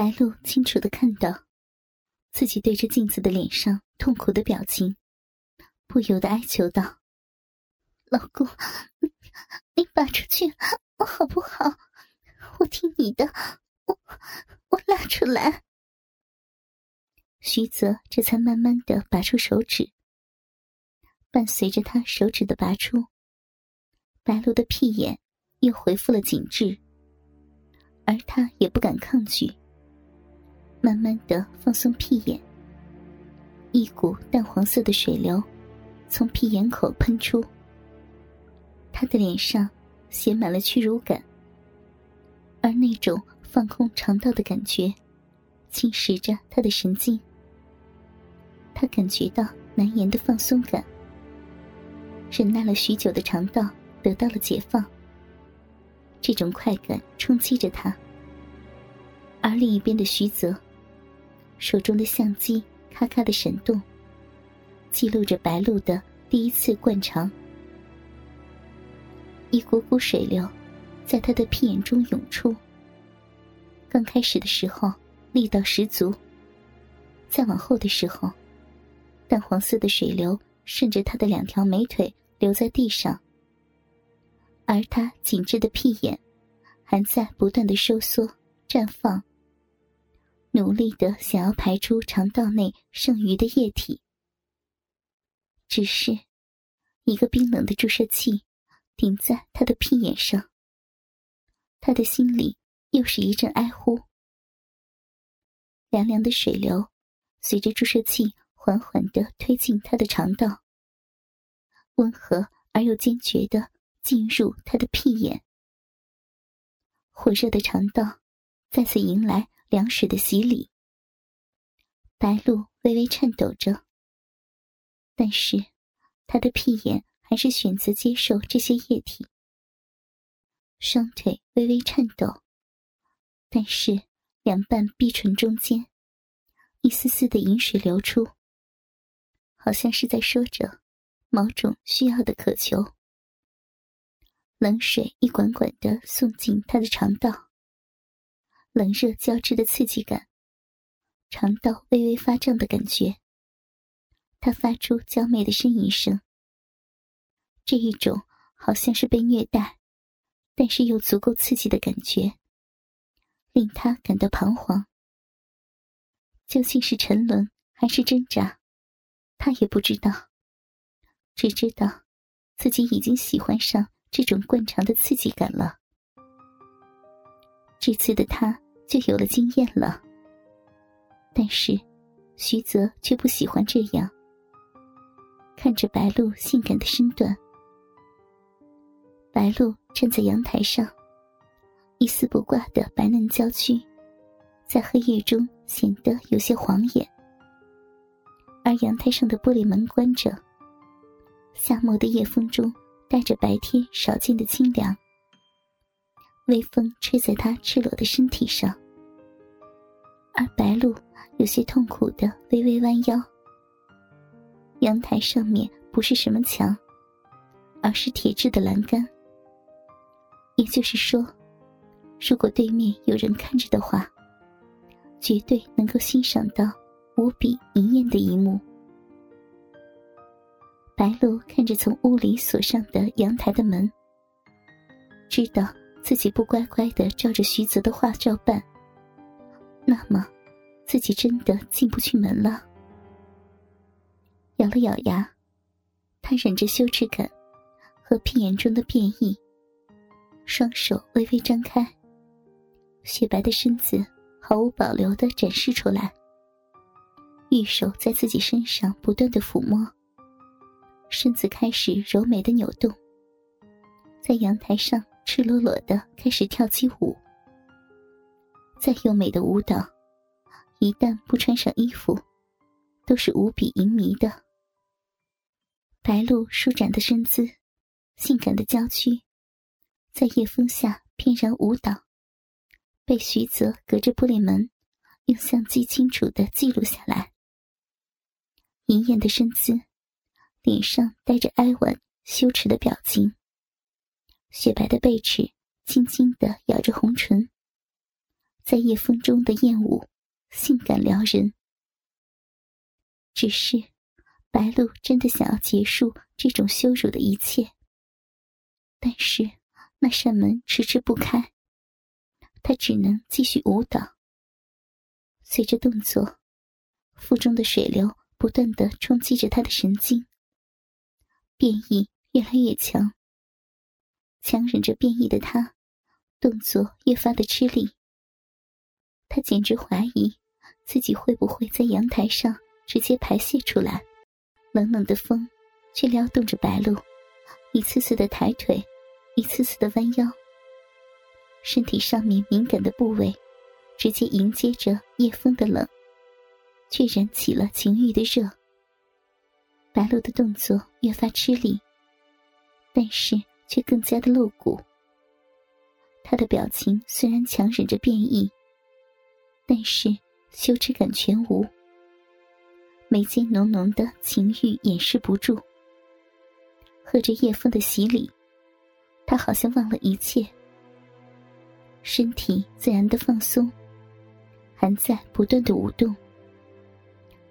白露清楚的看到，自己对着镜子的脸上痛苦的表情，不由得哀求道：“老公，你拔出去我好不好？我听你的，我我拉出来。”徐泽这才慢慢的拔出手指，伴随着他手指的拔出，白露的屁眼又恢复了紧致，而他也不敢抗拒，慢慢的放松屁眼，一股淡黄色的水流从屁眼口喷出，他的脸上写满了屈辱感，而那种放空肠道的感觉，侵蚀着他的神经。他感觉到难言的放松感，忍耐了许久的肠道得到了解放。这种快感冲击着他，而另一边的徐泽，手中的相机咔咔的闪动，记录着白露的第一次灌肠。一股股水流在他的屁眼中涌出。刚开始的时候力道十足，再往后的时候。淡黄色的水流顺着他的两条美腿流在地上，而他紧致的屁眼还在不断的收缩、绽放，努力的想要排出肠道内剩余的液体。只是，一个冰冷的注射器顶在他的屁眼上，他的心里又是一阵哀呼。凉凉的水流随着注射器。缓缓的推进他的肠道，温和而又坚决的进入他的屁眼。火热的肠道再次迎来凉水的洗礼。白露微微颤抖着，但是他的屁眼还是选择接受这些液体。双腿微微颤抖，但是两瓣碧唇中间一丝丝的饮水流出。好像是在说着某种需要的渴求。冷水一管管的送进他的肠道，冷热交织的刺激感，肠道微微发胀的感觉。他发出娇媚的呻吟声。这一种好像是被虐待，但是又足够刺激的感觉，令他感到彷徨。究竟是沉沦还是挣扎？他也不知道，只知道自己已经喜欢上这种惯常的刺激感了。这次的他就有了经验了。但是，徐泽却不喜欢这样。看着白露性感的身段，白露站在阳台上，一丝不挂的白嫩娇躯，在黑夜中显得有些晃眼。而阳台上的玻璃门关着，夏末的夜风中带着白天少见的清凉。微风吹在他赤裸的身体上，而白露有些痛苦的微微弯腰。阳台上面不是什么墙，而是铁质的栏杆。也就是说，如果对面有人看着的话，绝对能够欣赏到。无比明艳的一幕。白露看着从屋里锁上的阳台的门，知道自己不乖乖的照着徐泽的话照办，那么自己真的进不去门了。咬了咬牙，他忍着羞耻感和屁眼中的变异，双手微微张开，雪白的身子毫无保留的展示出来。玉手在自己身上不断的抚摸，身子开始柔美的扭动，在阳台上赤裸裸的开始跳起舞。再优美的舞蹈，一旦不穿上衣服，都是无比淫靡的。白露舒展的身姿，性感的娇躯，在夜风下翩然舞蹈，被徐泽隔着玻璃门用相机清楚的记录下来。明艳的身姿，脸上带着哀婉羞耻的表情。雪白的贝齿轻轻的咬着红唇，在夜风中的艳舞，性感撩人。只是，白露真的想要结束这种羞辱的一切，但是那扇门迟迟不开，她只能继续舞蹈。随着动作，腹中的水流不断的冲击着她的神经，变异越来越强。强忍着变异的他，动作越发的吃力。他简直怀疑自己会不会在阳台上。直接排泄出来，冷冷的风却撩动着白露，一次次的抬腿，一次次的弯腰。身体上面敏感的部位，直接迎接着夜风的冷，却燃起了情欲的热。白露的动作越发吃力，但是却更加的露骨。他的表情虽然强忍着变异，但是羞耻感全无。眉间浓浓的情欲掩饰不住，喝着夜风的洗礼，他好像忘了一切，身体自然的放松，还在不断的舞动。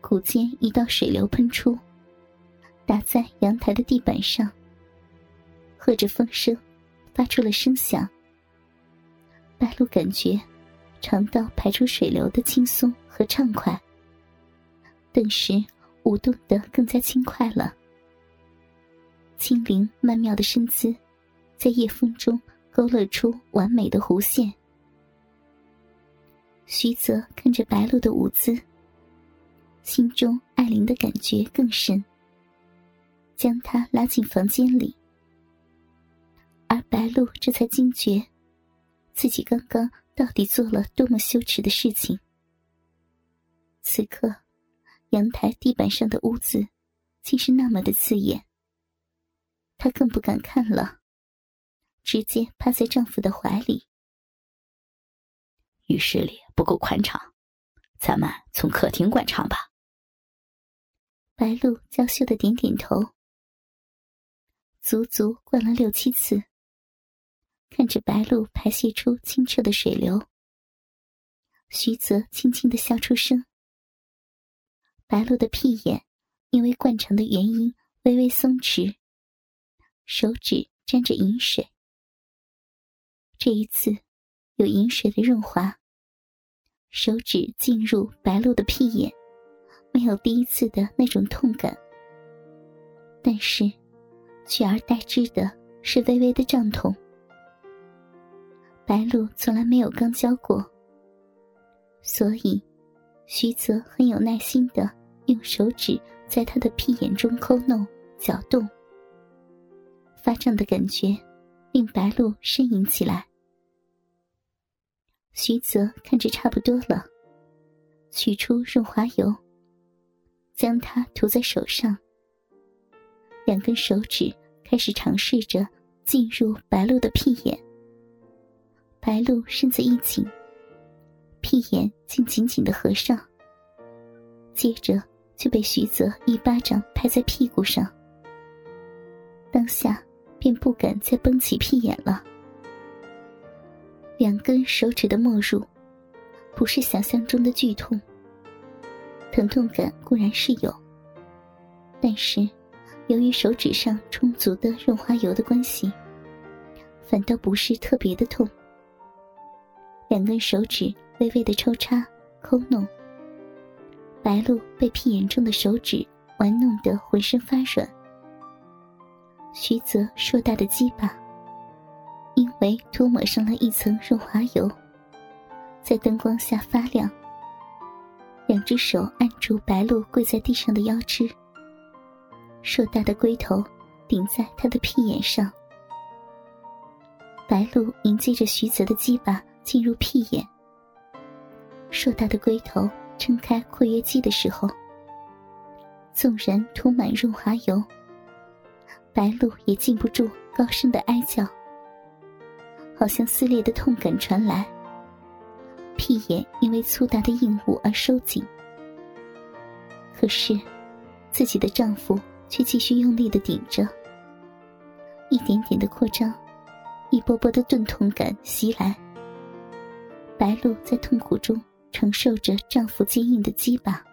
骨间一道水流喷出，打在阳台的地板上，和着风声，发出了声响。白露感觉肠道排出水流的轻松和畅快。顿时舞动得更加轻快了，轻灵曼妙的身姿，在夜风中勾勒出完美的弧线。徐泽看着白露的舞姿，心中爱怜的感觉更深，将她拉进房间里，而白露这才惊觉，自己刚刚到底做了多么羞耻的事情。此刻。阳台地板上的污渍，竟是那么的刺眼。她更不敢看了，直接趴在丈夫的怀里。浴室里不够宽敞，咱们从客厅灌肠吧。白露娇羞的点点头。足足灌了六七次，看着白露排泄出清澈的水流，徐泽轻轻的笑出声。白露的屁眼因为惯常的原因微微松弛，手指沾着饮水。这一次有饮水的润滑，手指进入白露的屁眼，没有第一次的那种痛感，但是取而代之的是微微的胀痛。白露从来没有刚交过，所以。徐泽很有耐心的用手指在他的屁眼中抠弄、搅动，发胀的感觉令白露呻吟起来。徐泽看着差不多了，取出润滑油，将它涂在手上，两根手指开始尝试着进入白露的屁眼。白露身子一紧。屁眼竟紧紧的合上，接着就被徐泽一巴掌拍在屁股上。当下便不敢再绷起屁眼了。两根手指的没入，不是想象中的剧痛。疼痛感固然是有，但是由于手指上充足的润滑油的关系，反倒不是特别的痛。两根手指。微微的抽插、抠弄，白露被屁眼中的手指玩弄得浑身发软。徐泽硕大的鸡巴，因为涂抹上了一层润滑油，在灯光下发亮。两只手按住白露跪在地上的腰肢，硕大的龟头顶在他的屁眼上。白露迎接着徐泽的鸡巴进入屁眼。硕大的龟头撑开括约肌的时候，纵然涂满润滑油，白露也禁不住高声的哀叫，好像撕裂的痛感传来。屁眼因为粗大的硬物而收紧，可是自己的丈夫却继续用力的顶着，一点点的扩张，一波波的钝痛感袭来。白露在痛苦中承受着丈夫坚硬的鸡巴，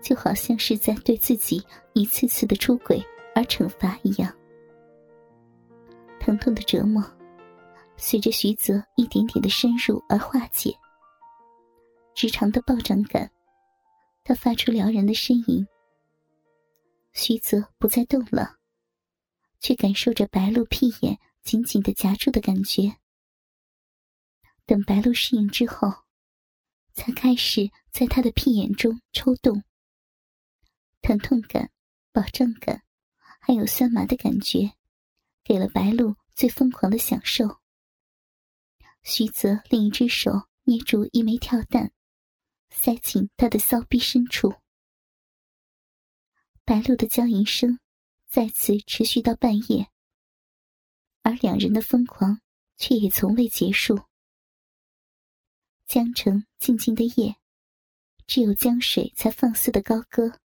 就好像是在对自己一次次的出轨而惩罚一样。疼痛的折磨，随着徐泽一点点的深入而化解。直肠的暴涨感，他发出撩人的呻吟。徐泽不再动了，却感受着白露屁眼紧紧的夹住的感觉。等白露适应之后，才开始在他的屁眼中抽动。疼痛感、饱胀感，还有酸麻的感觉，给了白露最疯狂的享受。徐泽另一只手捏住一枚跳蛋，塞进他的骚逼深处。白露的娇吟声再次持续到半夜，而两人的疯狂却也从未结束。江城静静的夜，只有江水才放肆的高歌。